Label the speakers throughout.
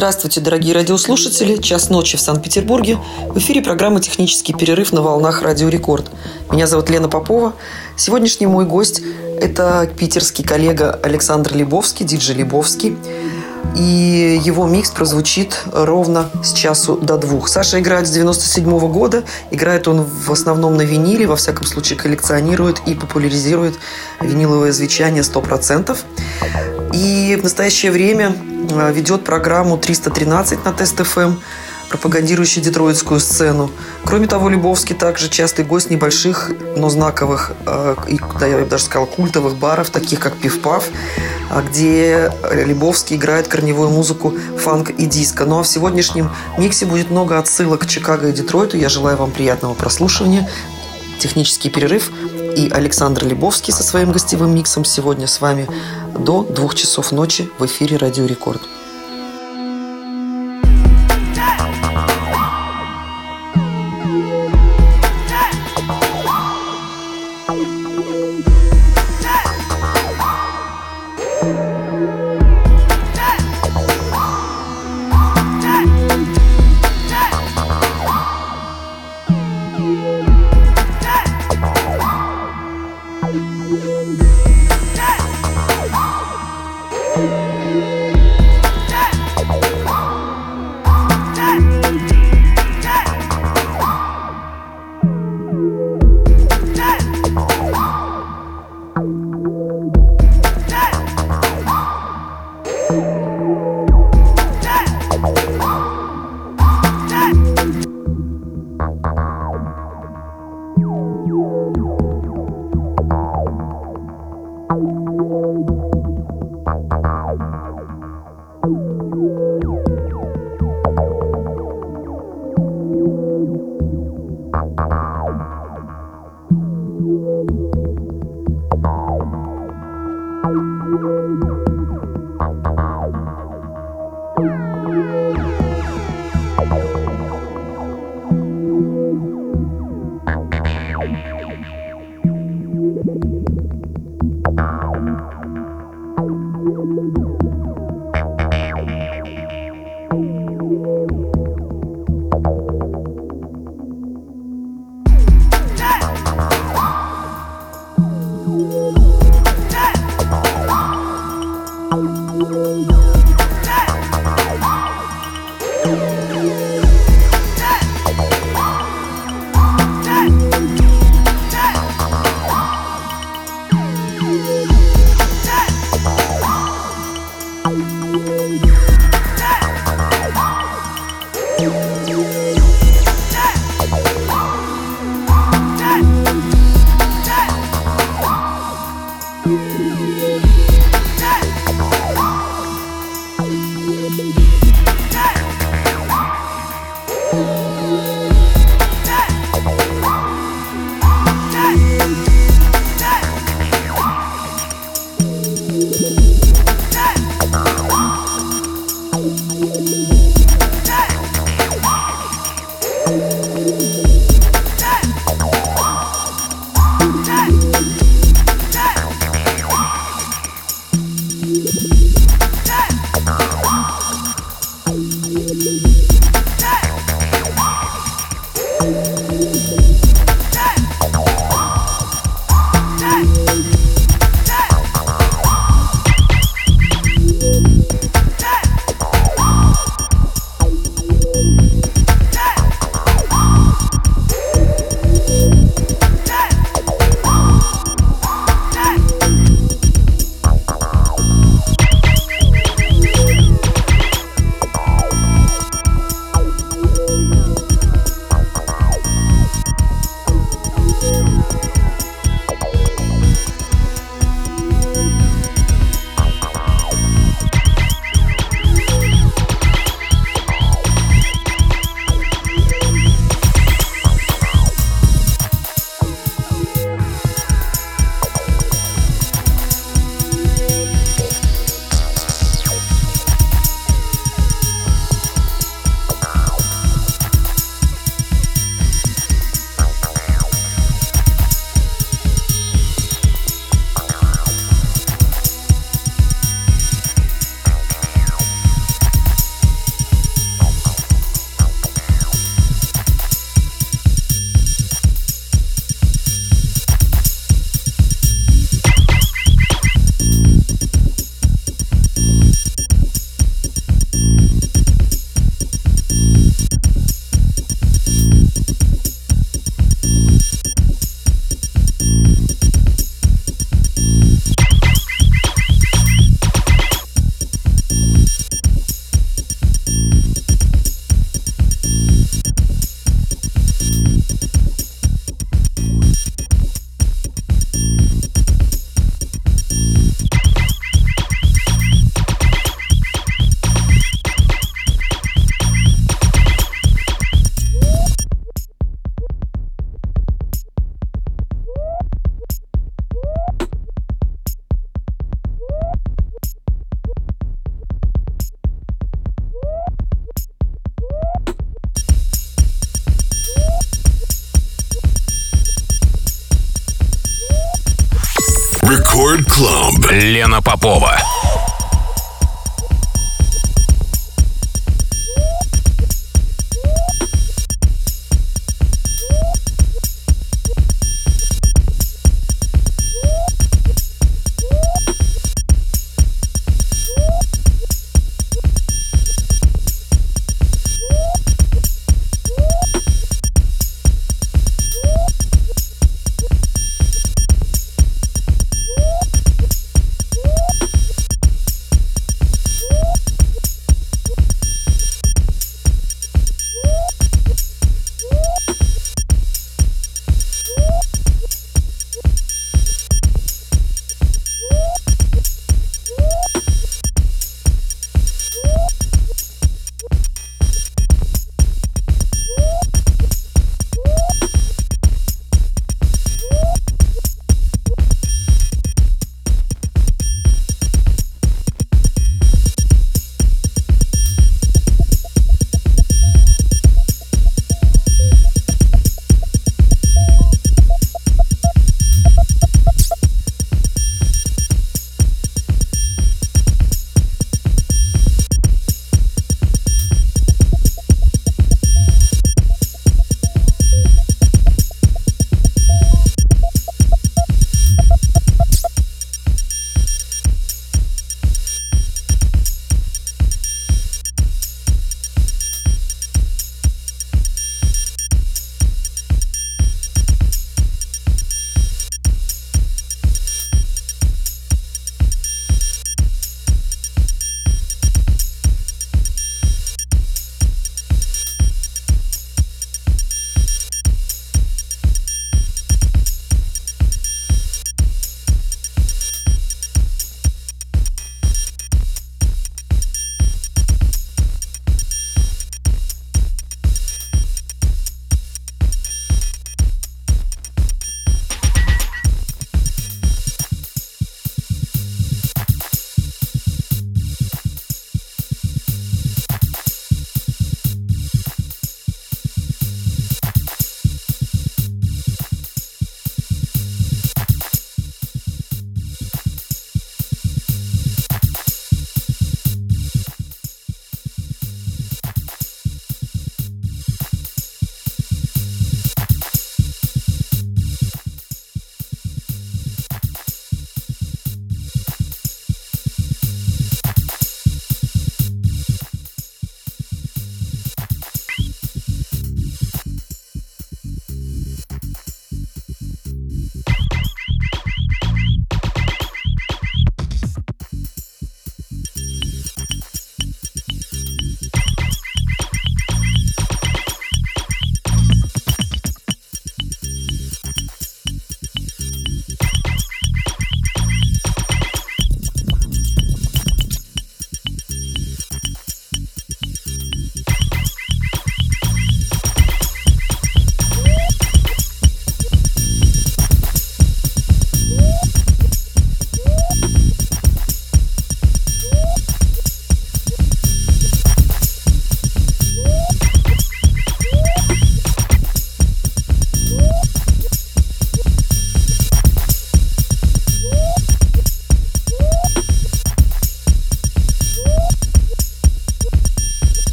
Speaker 1: Здравствуйте, дорогие радиослушатели. Час ночи в Санкт-Петербурге. В эфире программа «Технический перерыв» на волнах «Радио Рекорд». Меня зовут Лена Попова. Сегодняшний мой гость – это питерский коллега Александр Лебовский, диджей Лебовский. И его микс прозвучит ровно с часу до двух. Саша играет с 97 -го года. Играет он в основном на виниле, во всяком случае коллекционирует и популяризирует виниловое звучание 100%. И в настоящее время Э, ведет программу 313 на Тест ФМ, пропагандирующий детройтскую сцену. Кроме того, Любовский также частый гость небольших, но знаковых, э, да, я бы даже сказал, культовых баров, таких как Пивпав, э, где Лебовский играет корневую музыку, фанк и диско. Ну а в сегодняшнем миксе будет много отсылок к Чикаго и Детройту. Я желаю вам приятного прослушивания. Технический перерыв и Александр Лебовский со своим гостевым миксом сегодня с вами до двух часов ночи в эфире «Радио Рекорд».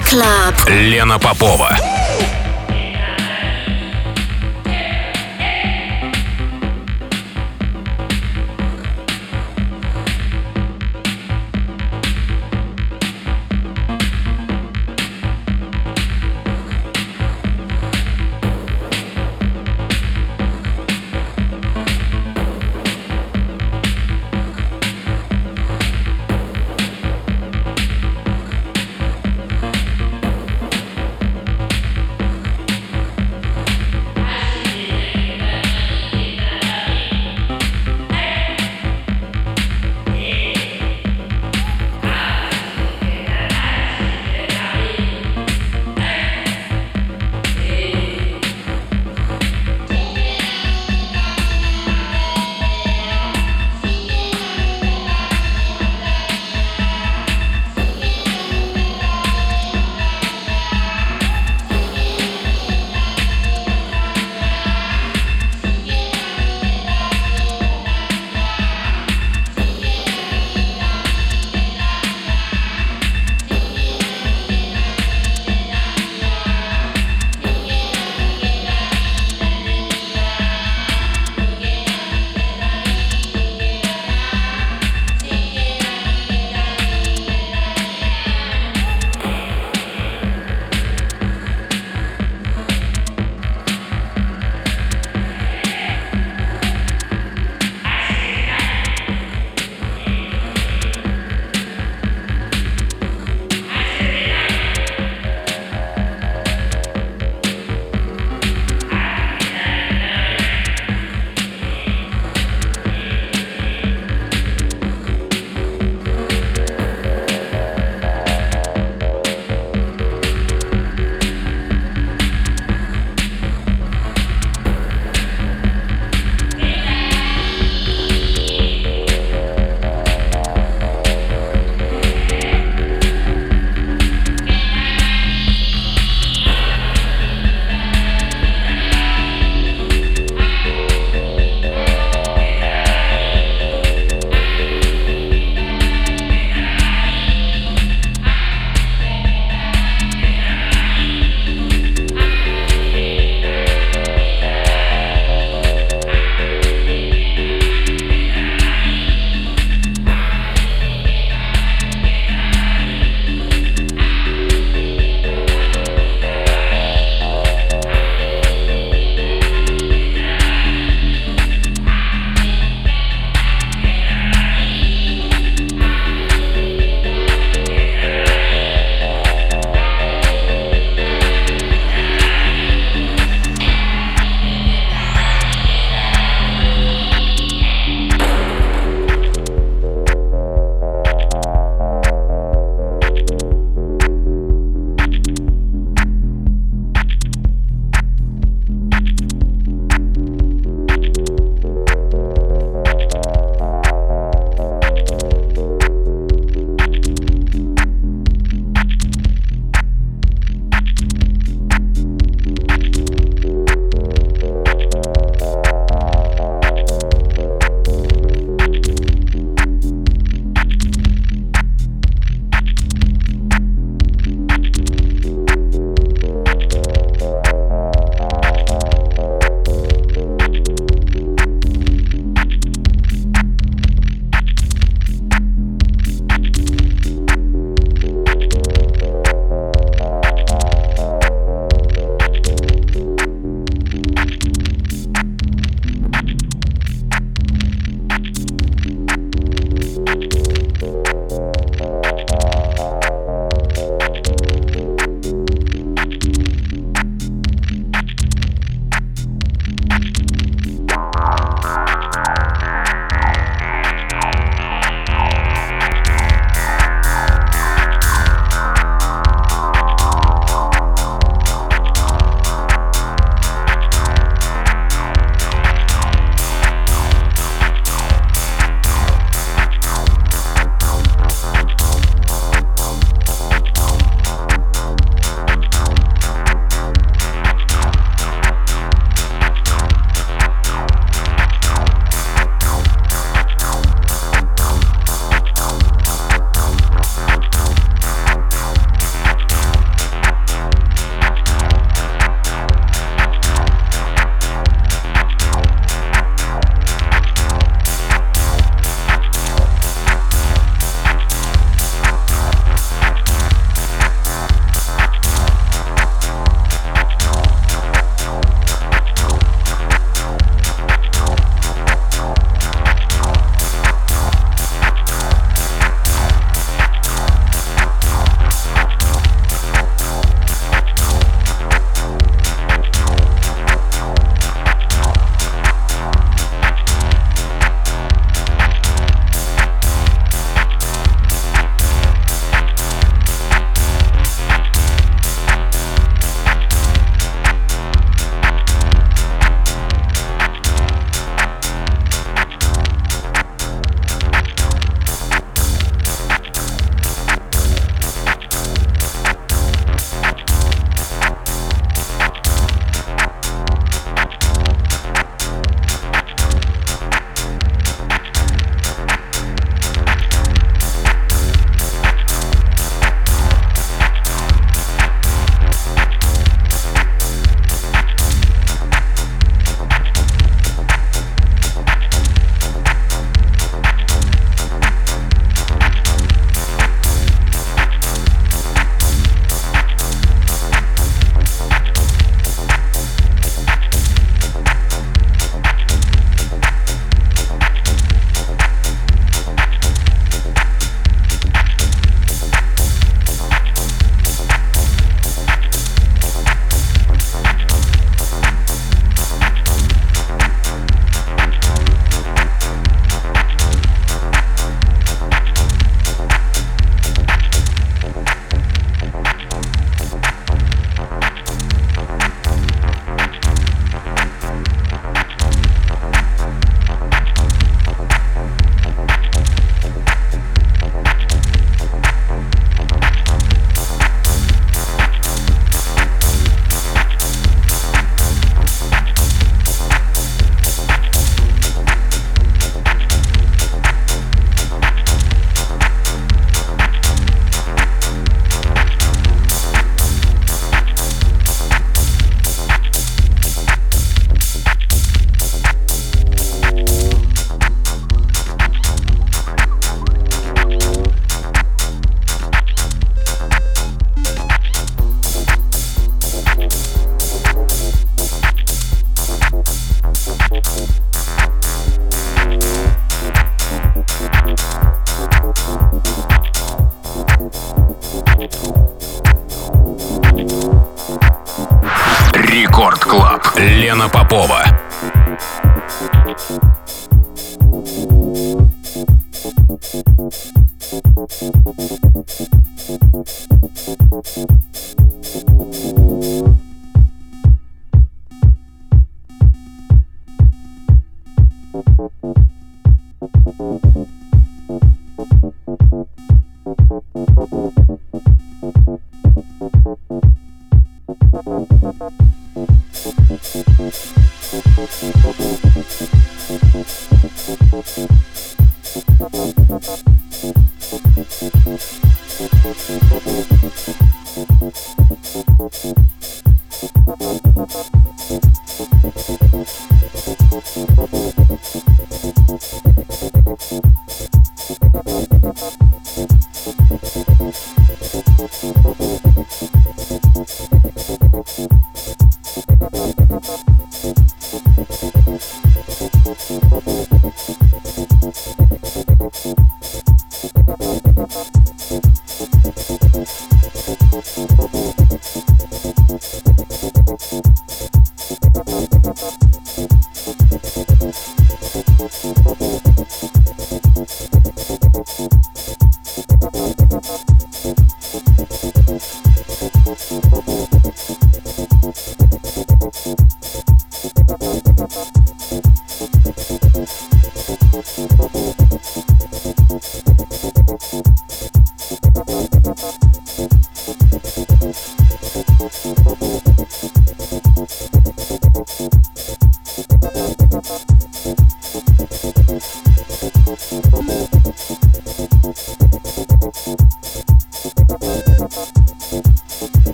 Speaker 2: Club. Лена Попова.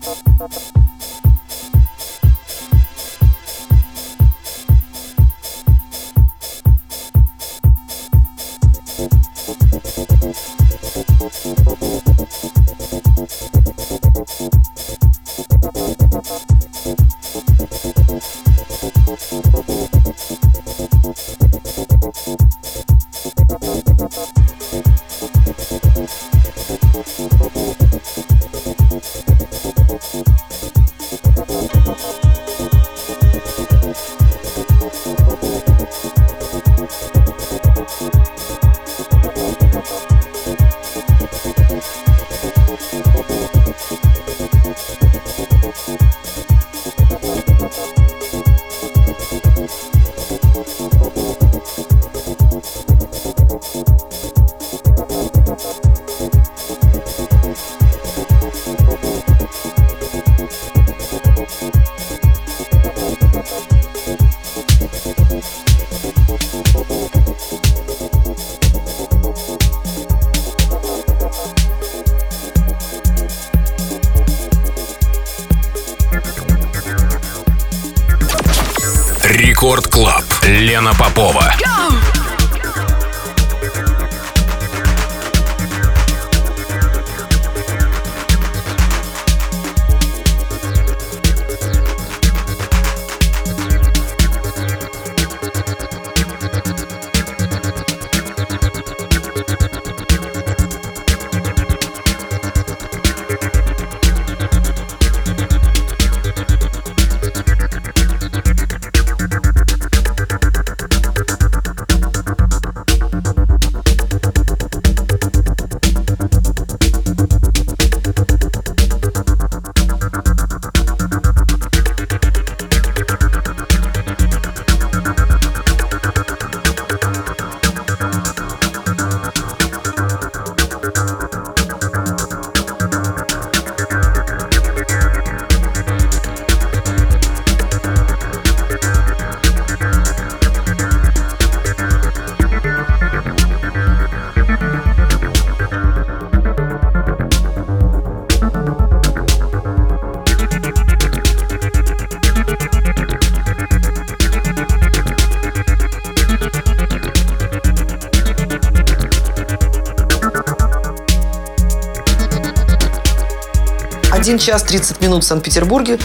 Speaker 1: Thank. Час 30 минут в Санкт-Петербурге.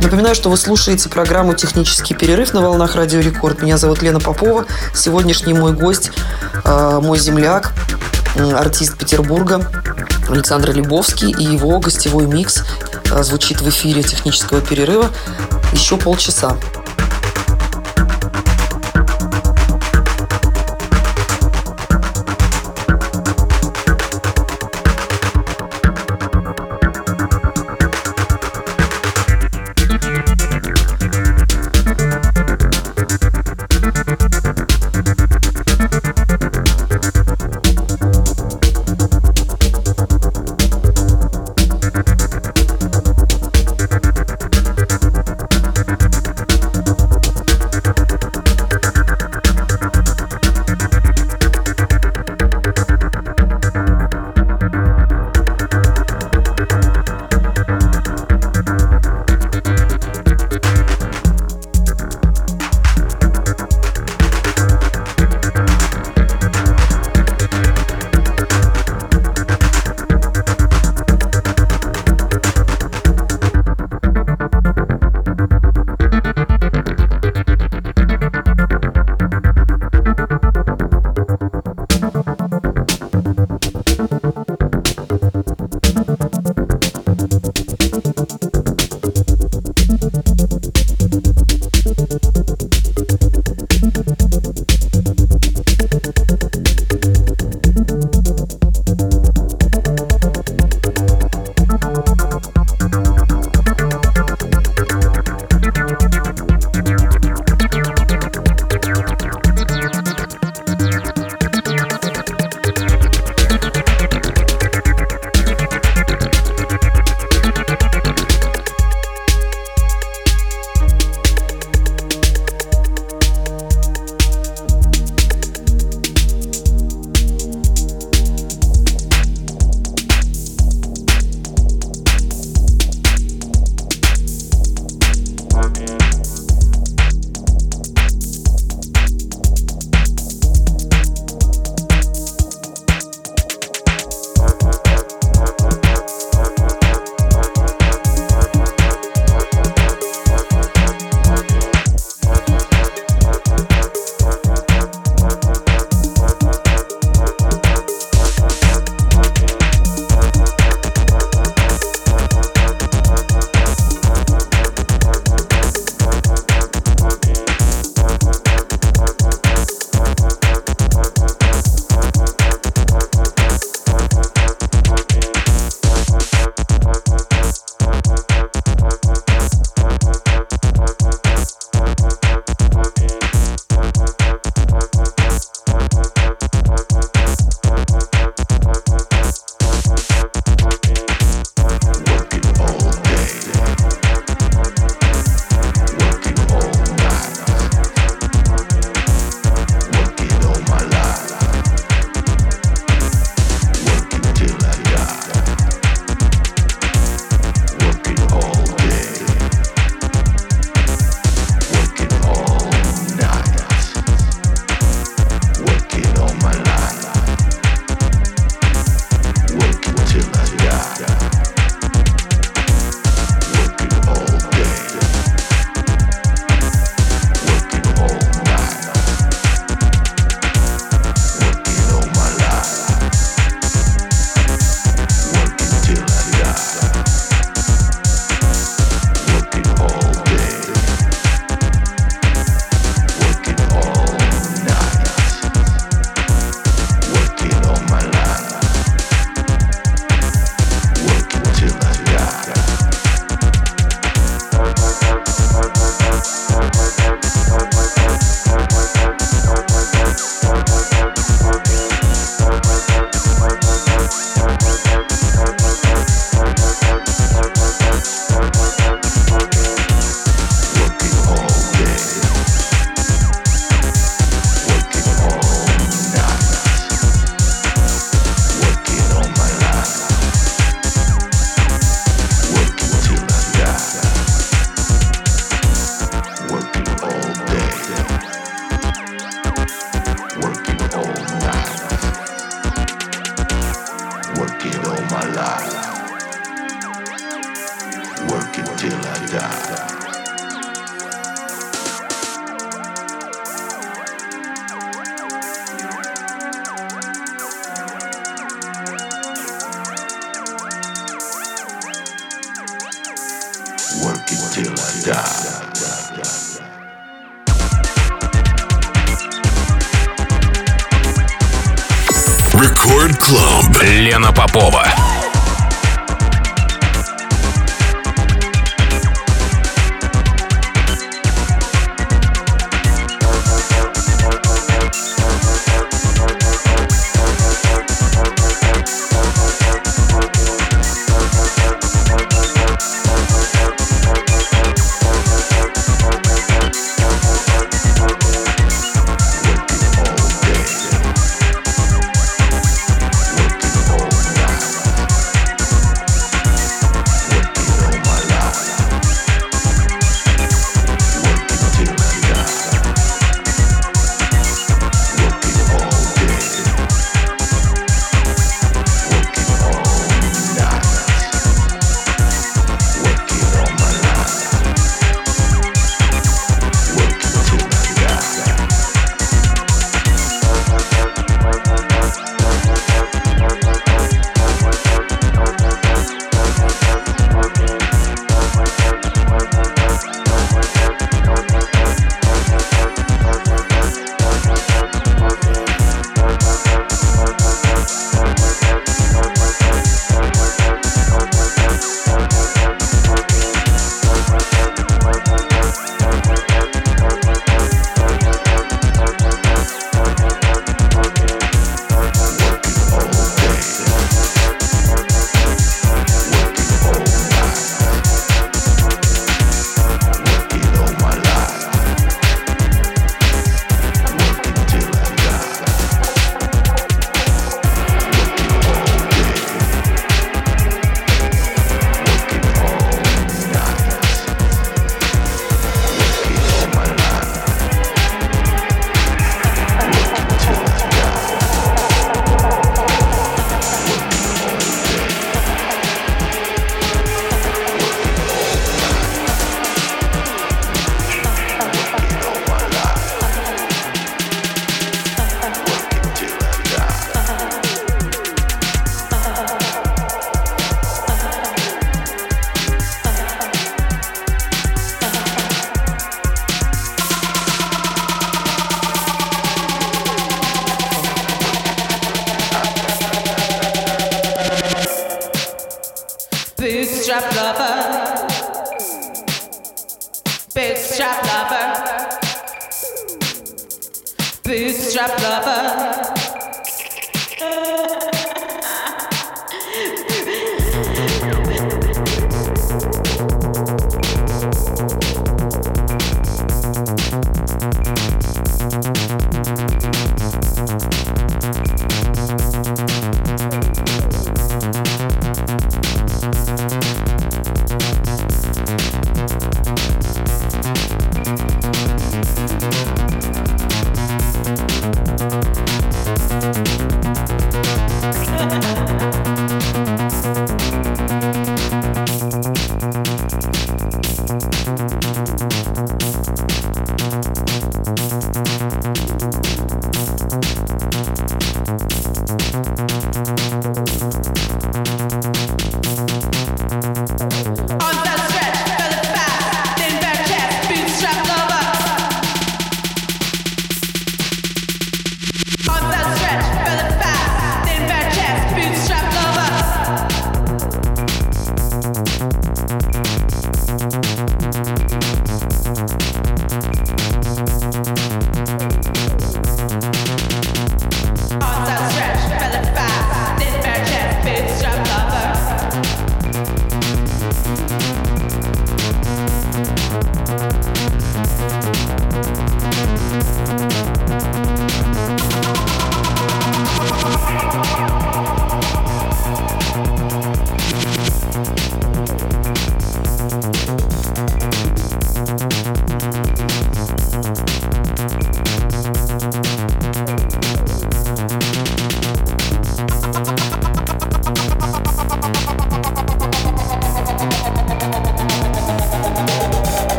Speaker 1: Напоминаю, что вы слушаете программу «Технический перерыв» на волнах Радио Рекорд. Меня зовут Лена Попова. Сегодняшний мой гость, э, мой земляк, артист Петербурга Александр Лебовский и его гостевой микс э, звучит в эфире технического перерыва еще полчаса.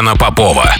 Speaker 2: Клаб. Лена Попова.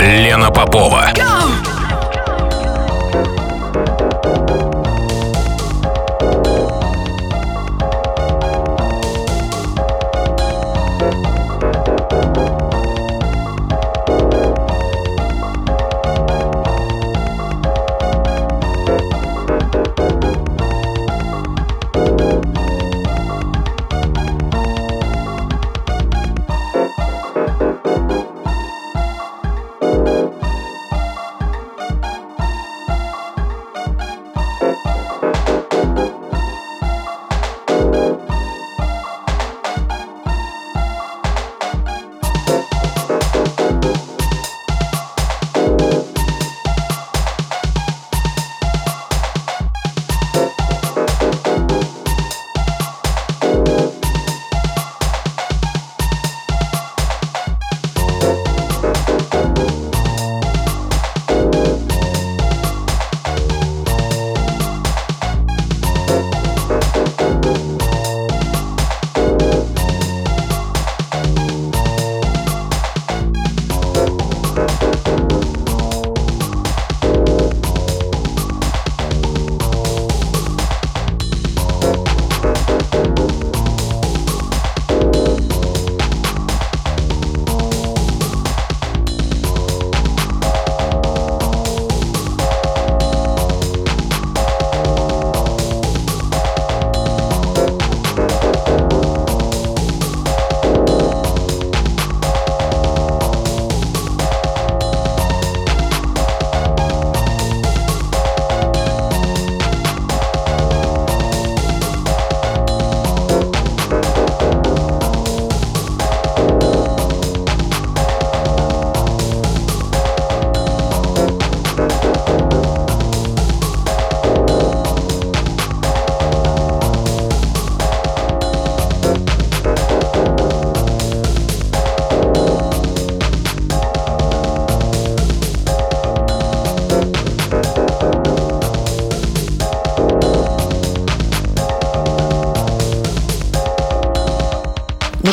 Speaker 2: Лена Попова.
Speaker 3: Go!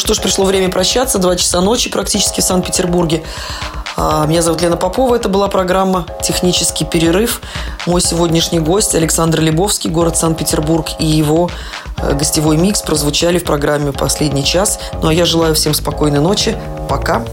Speaker 1: Что ж, пришло время прощаться. Два часа ночи практически в Санкт-Петербурге. А, меня зовут Лена Попова. Это была программа «Технический перерыв». Мой сегодняшний гость Александр Лебовский, город Санкт-Петербург, и его э, гостевой микс прозвучали в программе «Последний час». Ну а я желаю всем спокойной ночи. Пока.